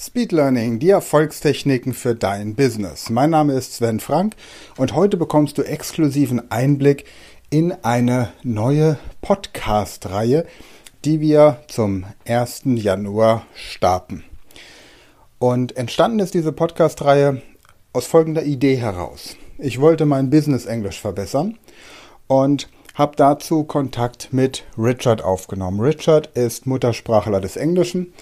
Speed Learning, die Erfolgstechniken für dein Business. Mein Name ist Sven Frank und heute bekommst du exklusiven Einblick in eine neue Podcast-Reihe, die wir zum 1. Januar starten. Und entstanden ist diese Podcast-Reihe aus folgender Idee heraus. Ich wollte mein Business Englisch verbessern und habe dazu Kontakt mit Richard aufgenommen. Richard ist Muttersprachler des Englischen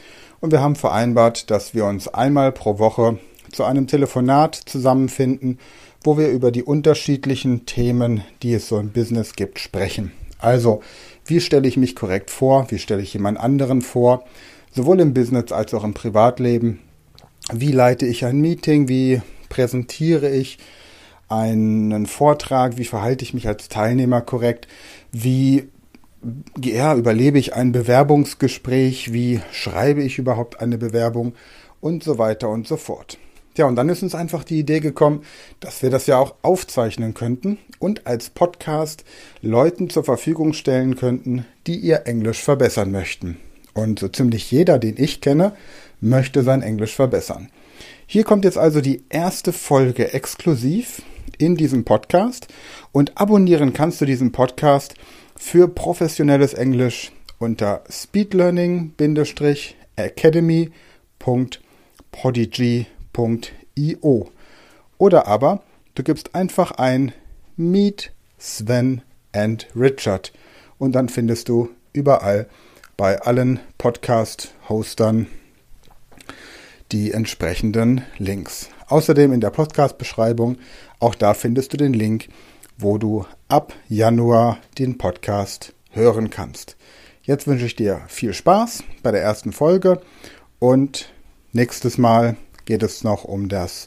und wir haben vereinbart, dass wir uns einmal pro Woche zu einem Telefonat zusammenfinden, wo wir über die unterschiedlichen Themen, die es so im Business gibt, sprechen. Also, wie stelle ich mich korrekt vor? Wie stelle ich jemand anderen vor? Sowohl im Business als auch im Privatleben. Wie leite ich ein Meeting? Wie präsentiere ich einen Vortrag? Wie verhalte ich mich als Teilnehmer korrekt? Wie ja, überlebe ich ein Bewerbungsgespräch, wie schreibe ich überhaupt eine Bewerbung und so weiter und so fort. Ja, und dann ist uns einfach die Idee gekommen, dass wir das ja auch aufzeichnen könnten und als Podcast Leuten zur Verfügung stellen könnten, die ihr Englisch verbessern möchten. Und so ziemlich jeder, den ich kenne, möchte sein Englisch verbessern. Hier kommt jetzt also die erste Folge exklusiv in diesem Podcast und abonnieren kannst du diesen Podcast für professionelles Englisch unter speedlearning-academy.podigy.io oder aber du gibst einfach ein Meet Sven and Richard und dann findest du überall bei allen Podcast-Hostern die entsprechenden Links. Außerdem in der Podcast-Beschreibung, auch da findest du den Link wo du ab Januar den Podcast hören kannst. Jetzt wünsche ich dir viel Spaß bei der ersten Folge und nächstes Mal geht es noch um das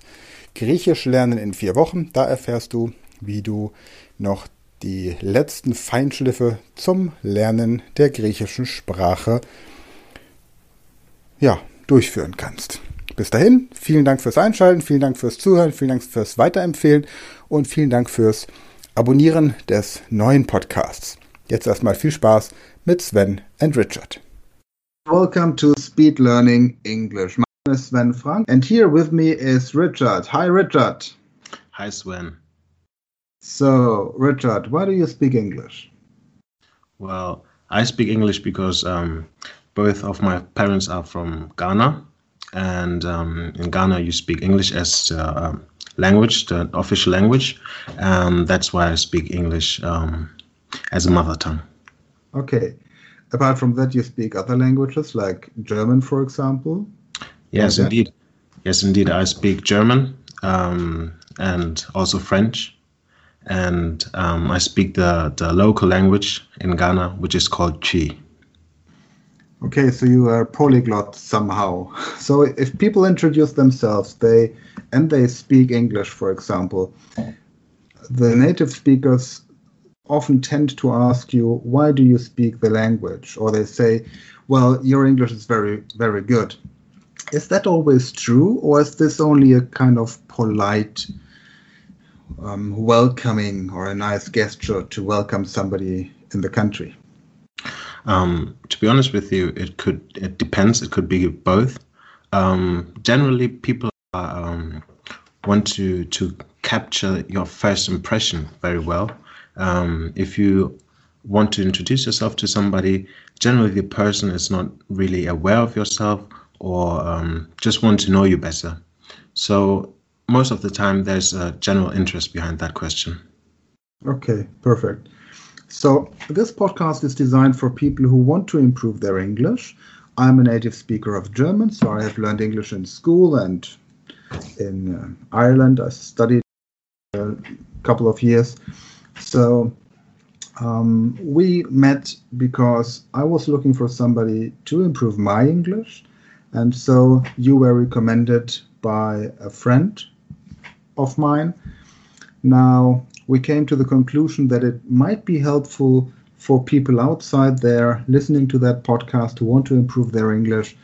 Griechisch lernen in vier Wochen. Da erfährst du, wie du noch die letzten Feinschliffe zum Lernen der griechischen Sprache ja, durchführen kannst. Bis dahin, vielen Dank fürs Einschalten, vielen Dank fürs Zuhören, vielen Dank fürs Weiterempfehlen und vielen Dank fürs Abonnieren des neuen Podcasts. Jetzt erstmal viel Spaß mit Sven and Richard. Welcome to Speed Learning English. My name is Sven Frank and here with me is Richard. Hi Richard. Hi Sven. So, Richard, why do you speak English? Well, I speak English because um, both of my parents are from Ghana, and um, in Ghana you speak English as uh, language, the official language. Um, that's why I speak English um, as a mother tongue. Okay. Apart from that, you speak other languages like German, for example? Yes, okay. indeed. Yes, indeed. I speak German um, and also French. And um, I speak the, the local language in Ghana, which is called Twi. Okay, so you are polyglot somehow. So if people introduce themselves, they and they speak English, for example, the native speakers often tend to ask you, "Why do you speak the language?" Or they say, "Well, your English is very, very good." Is that always true, or is this only a kind of polite, um, welcoming, or a nice gesture to welcome somebody in the country? Um, to be honest with you, it could it depends. It could be both. Um, generally, people um, want to to capture your first impression very well. Um, if you want to introduce yourself to somebody, generally the person is not really aware of yourself or um, just want to know you better. So most of the time, there's a general interest behind that question. Okay, perfect. So, this podcast is designed for people who want to improve their English. I'm a native speaker of German, so I have learned English in school and in uh, Ireland. I studied a couple of years. So, um, we met because I was looking for somebody to improve my English And so you were recommended by a friend of mine. Now, we came to the conclusion that it might be helpful for people outside there listening to that podcast who want to improve their English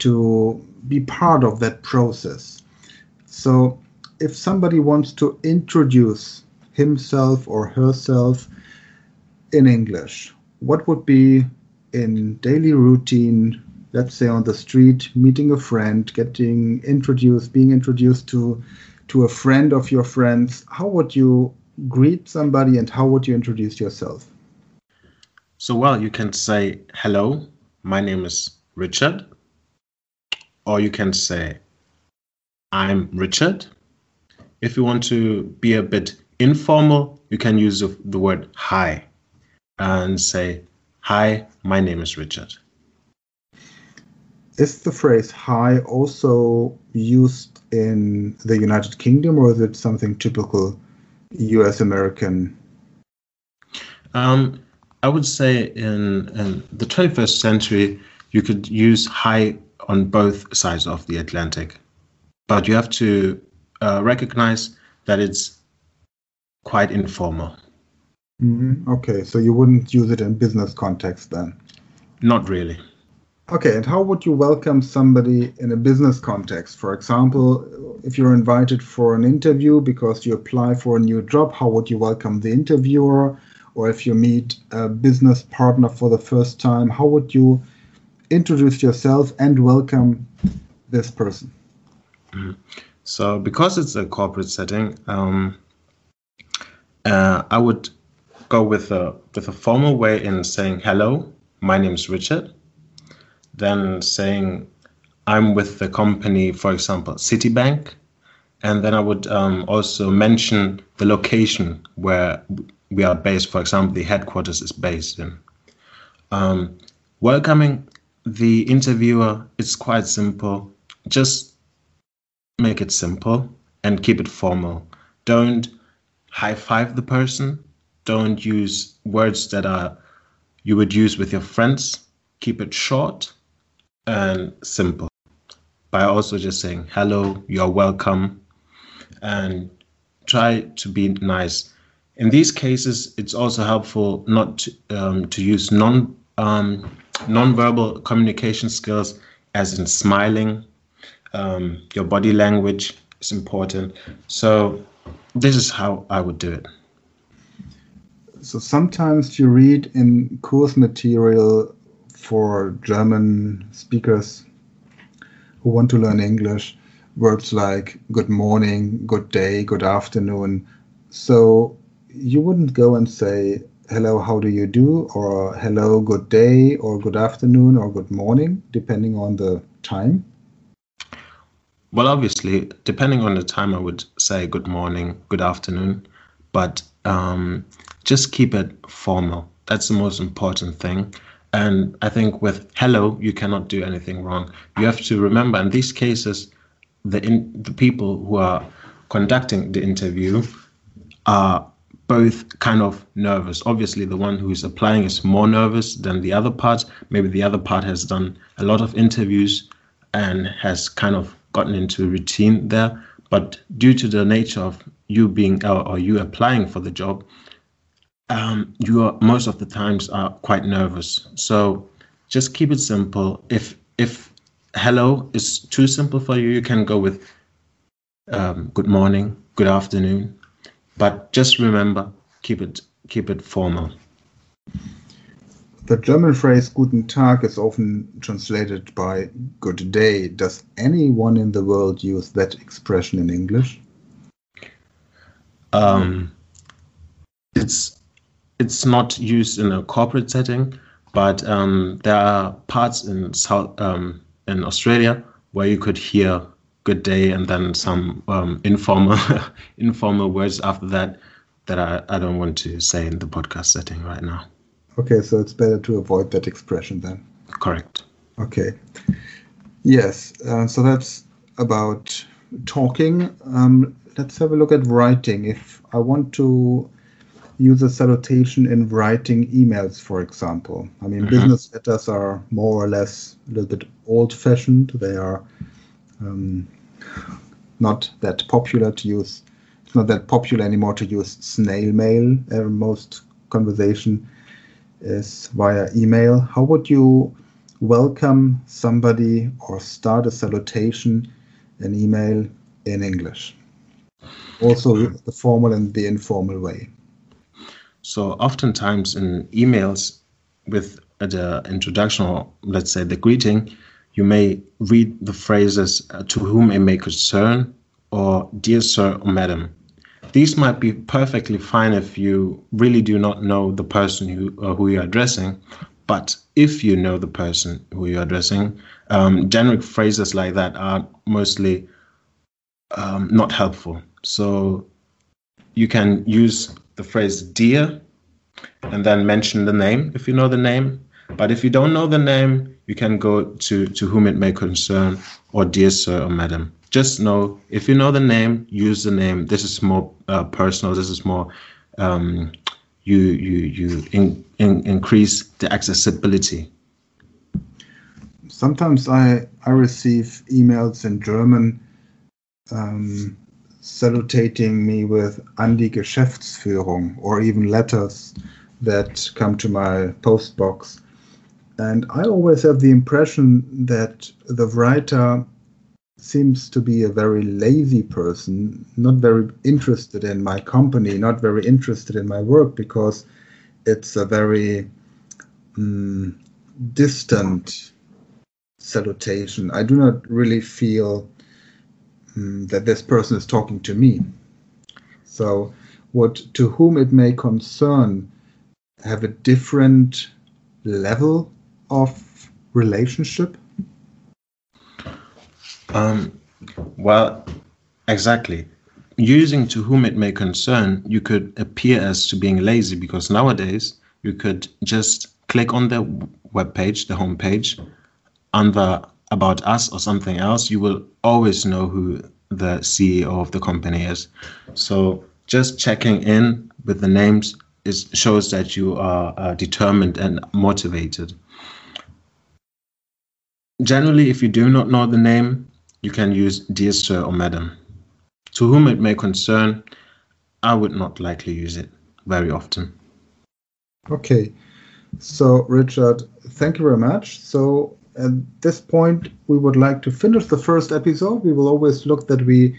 to be part of that process. So, if somebody wants to introduce himself or herself in English, what would be in daily routine, let's say on the street, meeting a friend, getting introduced, being introduced to to a friend of your friends, how would you greet somebody and how would you introduce yourself? So, well, you can say, hello, my name is Richard. Or you can say, I'm Richard. If you want to be a bit informal, you can use the word hi and say, Hi, my name is Richard. Is the phrase hi also used in the United Kingdom or is it something typical US American? Um, I would say in, in the 21st century, you could use hi on both sides of the Atlantic. But you have to uh, recognize that it's quite informal. Mm-hmm. Okay, so you wouldn't use it in business context then? Not really. Okay, and how would you welcome somebody in a business context? For example, if you're invited for an interview because you apply for a new job, how would you welcome the interviewer? Or if you meet a business partner for the first time, how would you introduce yourself and welcome this person? So, because it's a corporate setting, um, uh, I would go with a with a formal way in saying hello. My name is Richard. Then saying I'm with the company, for example, Citibank, and then I would um, also mention the location where we are based. For example, the headquarters is based in. Um, welcoming the interviewer, it's quite simple. Just make it simple and keep it formal. Don't high five the person. Don't use words that are you would use with your friends. Keep it short and simple. By also just saying hello, you're welcome, and try to be nice. In these cases, it's also helpful not to, um, to use non um, non-verbal communication skills, as in smiling. Um, your body language is important. So this is how I would do it. So sometimes you read in course material for German speakers who want to learn English words like good morning, good day, good afternoon. So you wouldn't go and say hello, how do you do, or hello, good day, or good afternoon, or good morning, depending on the time? Well, obviously, depending on the time, I would say good morning, good afternoon, but um, just keep it formal. That's the most important thing. And I think with hello, you cannot do anything wrong. You have to remember in these cases, the in, the people who are conducting the interview are both kind of nervous. Obviously, the one who's applying is more nervous than the other part. Maybe the other part has done a lot of interviews and has kind of gotten into a routine there. But due to the nature of you being or, or you applying for the job, um, you are most of the times are quite nervous. So just keep it simple. If if hello is too simple for you, you can go with um, good morning, good afternoon, but just remember, keep it keep it formal. The German phrase Guten Tag is often translated by good day. Does anyone in the world use that expression in English? Um, it's it's not used in a corporate setting, but um, there are parts in South um, in Australia where you could hear good day and then some um, informal informal words after that that I, I don't want to say in the podcast setting right now. Okay, so it's better to avoid that expression then. Correct. Okay. Yes, uh, so that's about talking. Um, let's have a look at writing. If I want to use a salutation in writing emails, for example. I mean, mm-hmm. business letters are more or less a little bit old fashioned. They are um, not that popular to use. It's not that popular anymore to use snail mail. Uh, most conversation is via email. How would you welcome somebody or start a salutation, an email in English? Also, the formal and the informal way. So, oftentimes in emails with the introduction or let's say the greeting, you may read the phrases uh, to whom it may concern or dear sir or madam. These might be perfectly fine if you really do not know the person who, uh, who you're addressing, but if you know the person who you're addressing, um, generic phrases like that are mostly um, not helpful. So you can use the phrase dear and then mention the name if you know the name. But if you don't know the name, you can go to, to whom it may concern or dear sir or madam. Just know if you know the name, use the name. This is more uh, personal. This is more um, you you you in, in, increase the accessibility. Sometimes I I receive emails in German um, salutating me with an die Geschäftsführung or even letters that come to my postbox. And I always have the impression that the writer seems to be a very lazy person, not very interested in my company, not very interested in my work, because it's a very um, distant salutation. I do not really feel um, that this person is talking to me. So, what to whom it may concern have a different level of relationship um, well, exactly. Using to whom it may concern, you could appear as to being lazy because nowadays you could just click on the web page, the home page, under about us or something else. You will always know who the CEO of the company is. So just checking in with the names is shows that you are uh, determined and motivated. Generally, if you do not know the name, you can use dear sir or madam. To whom it may concern, I would not likely use it very often. Okay. So, Richard, thank you very much. So, at this point, we would like to finish the first episode. We will always look that we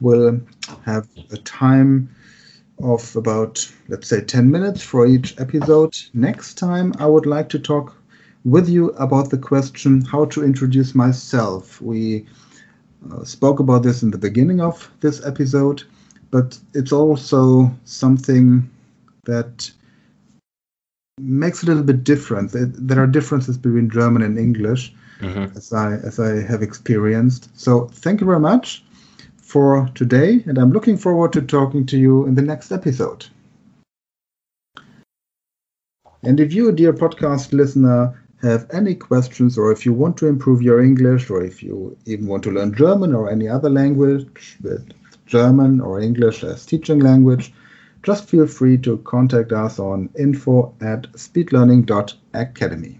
will have a time of about, let's say, 10 minutes for each episode. Next time, I would like to talk with you about the question how to introduce myself. We uh, spoke about this in the beginning of this episode, but it's also something that makes a little bit different. It, there are differences between German and English, mm-hmm. as I as I have experienced. So thank you very much for today, and I'm looking forward to talking to you in the next episode. And if you, dear podcast listener, have any questions or if you want to improve your English or if you even want to learn German or any other language with German or English as teaching language, just feel free to contact us on info at speedlearning.academy.